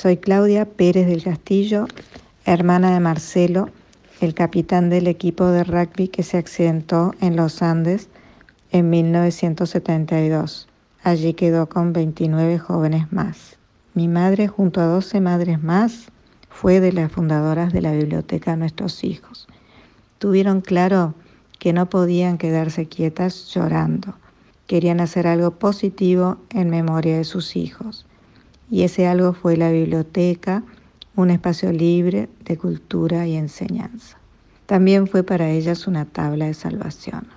Soy Claudia Pérez del Castillo, hermana de Marcelo, el capitán del equipo de rugby que se accidentó en los Andes en 1972. Allí quedó con 29 jóvenes más. Mi madre, junto a 12 madres más, fue de las fundadoras de la biblioteca Nuestros Hijos. Tuvieron claro que no podían quedarse quietas llorando. Querían hacer algo positivo en memoria de sus hijos. Y ese algo fue la biblioteca, un espacio libre de cultura y enseñanza. También fue para ellas una tabla de salvación.